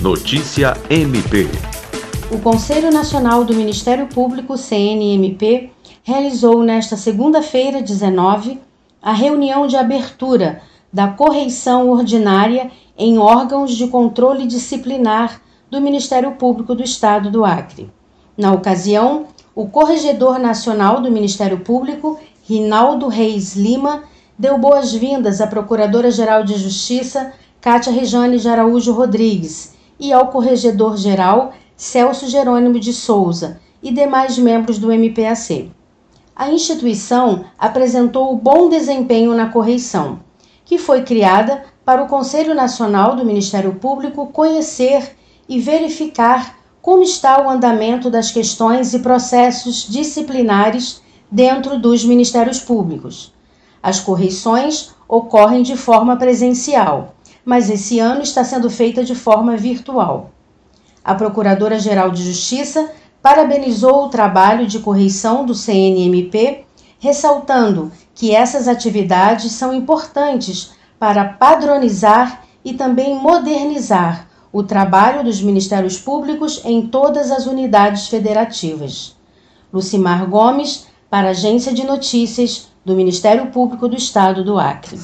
Notícia MP. O Conselho Nacional do Ministério Público, CNMP, realizou nesta segunda-feira, 19, a reunião de abertura da correição ordinária em órgãos de controle disciplinar do Ministério Público do Estado do Acre. Na ocasião, o Corregedor Nacional do Ministério Público, Rinaldo Reis Lima, deu boas-vindas à Procuradora-Geral de Justiça, Cátia Rejane de Araújo Rodrigues, e ao Corregedor-Geral, Celso Jerônimo de Souza, e demais membros do MPAC. A instituição apresentou bom desempenho na correição, que foi criada para o Conselho Nacional do Ministério Público conhecer e verificar como está o andamento das questões e processos disciplinares dentro dos ministérios públicos. As correições ocorrem de forma presencial, mas esse ano está sendo feita de forma virtual. A Procuradora-Geral de Justiça parabenizou o trabalho de correição do CNMP, ressaltando que essas atividades são importantes para padronizar e também modernizar o trabalho dos Ministérios Públicos em todas as unidades federativas. Lucimar Gomes, para a Agência de Notícias do Ministério Público do Estado do Acre.